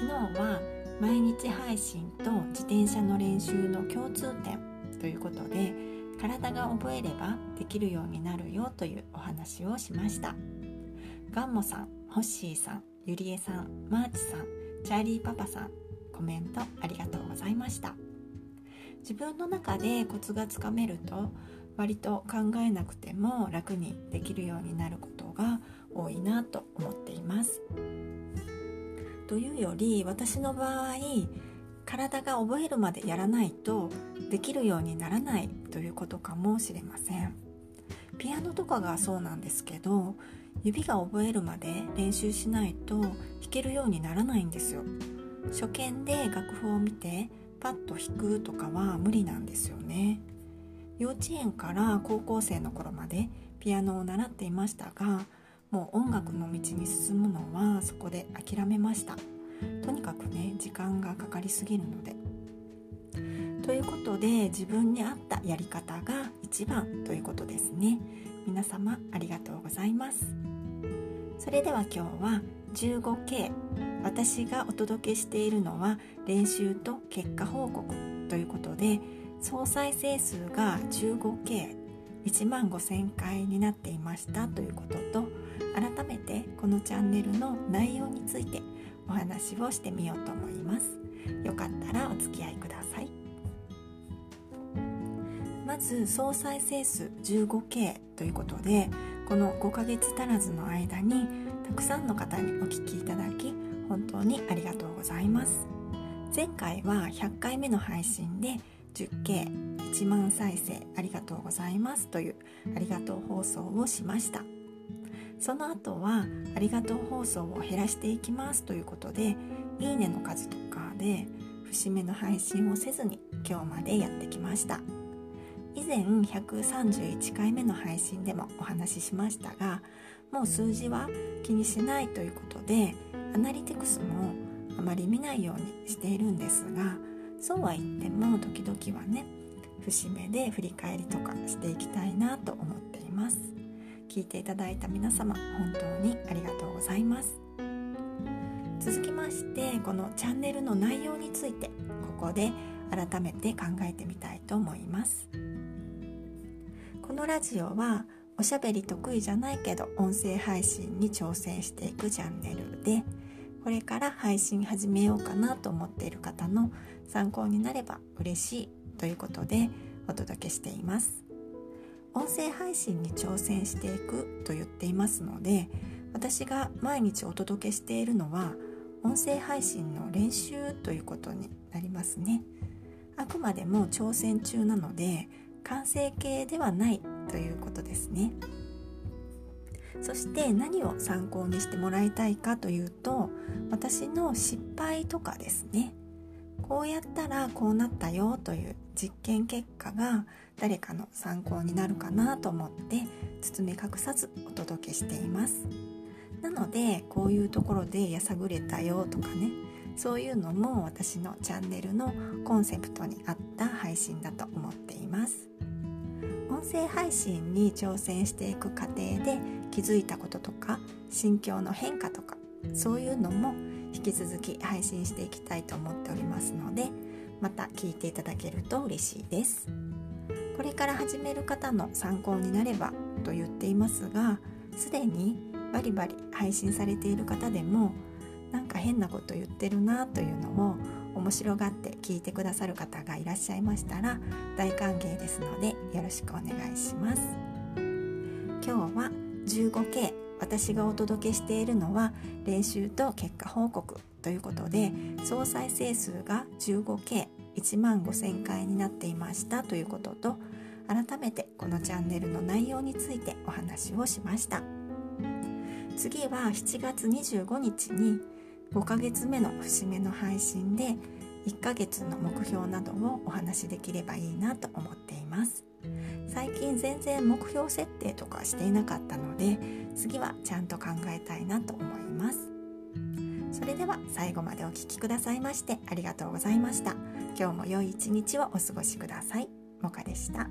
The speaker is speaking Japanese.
昨日は毎日配信と自転車の練習の共通点ということで体が覚えればできるようになるよというお話をしました。ガンモさんホッシーさんゆりえさんマーチさんチャーリーパパさんコメントありがとうございました。自分の中でコツがつかめると割と考えなくても楽にできるようになることが多いなと思っています。というより私の場合体が覚えるまでやらないとできるようにならないということかもしれません。ピアノとかがそうなんですけど指が覚えるまで練習しないと弾けるようにならないんですよ。初見で楽譜を見てパッと弾くとかは無理なんですよね。幼稚園から高校生の頃までピアノを習っていましたがもう音楽の道に進むのはそこで諦めました。とにかくね時間がかかりすぎるので。ということで自分に合ったやり方が一番ということですね。皆様ありがとうございます。それでは今日は 15K 私がお届けしているのは練習と結果報告ということで総再生数が 15K 1万5000回になっていましたということと改めてこのチャンネルの内容についてお話をしてみようと思います。よかったらお付き合いください。まず総再生数 15K ということでこの5ヶ月足らずの間にたくさんの方にお聞きいただき本当にありがとうございます。前回は100回目の配信で 10K1 万再生ありがとうございますというありがとう放送をしました。その後はありがとう放送を減らしていきますということでいいねの数とかで節目の配信をせずに今日までやってきました。以前131回目の配信でもお話ししましたがもう数字は気にしないということでアナリティクスもあまり見ないようにしているんですがそうは言っても時々はね節目で振り返りとかしていきたいなと思っています。聞いていただいた皆様本当にありがとうございます。続きましてこのチャンネルの内容についてここで改めて考えてみたいと思います。このラジオはおしゃべり得意じゃないけど音声配信に挑戦していくチャンネルでこれから配信始めようかなと思っている方の参考になれば嬉しいということでお届けしています。音声配信に挑戦していくと言っていますので私が毎日お届けしているのは音声配信の練習ということになりますね。あくまでも挑戦中なので完成形ではないということですね。そして何を参考にしてもらいたいかというと私の失敗とかですね。こうやったらこうなったよという実験結果が誰かの参考になるかなと思って包み隠さずお届けしています。なのでこういうところでやさぐれたよとかねそういうのも私のチャンネルのコンセプトに合った配信だと思っています。音声配信に挑戦していく過程で気づいたこととか心境の変化とかそういうのも引き続き配信していきたいと思っておりますのでまた聞いていただけると嬉しいです。これから始める方の参考になればと言っていますがすでにバリバリ配信されている方でもなんか変なこと言ってるなというのを面白がって聞いてくださる方がいらっしゃいましたら大歓迎ですのでよろしくお願いします。今日は 15K 私がお届けしているのは練習と結果報告ということで総再生数が 15K1 万5000回になっていましたということと改めてこのチャンネルの内容についてお話をしました。次は7月25日に5ヶ月目の節目の配信で1ヶ月の目標などをお話しできればいいなと思っています。最近全然目標設定とかしていなかったので次はちゃんと考えたいなと思います。それでは最後までお聴きくださいましてありがとうございました。今日も良い一日をお過ごしください。もかでした。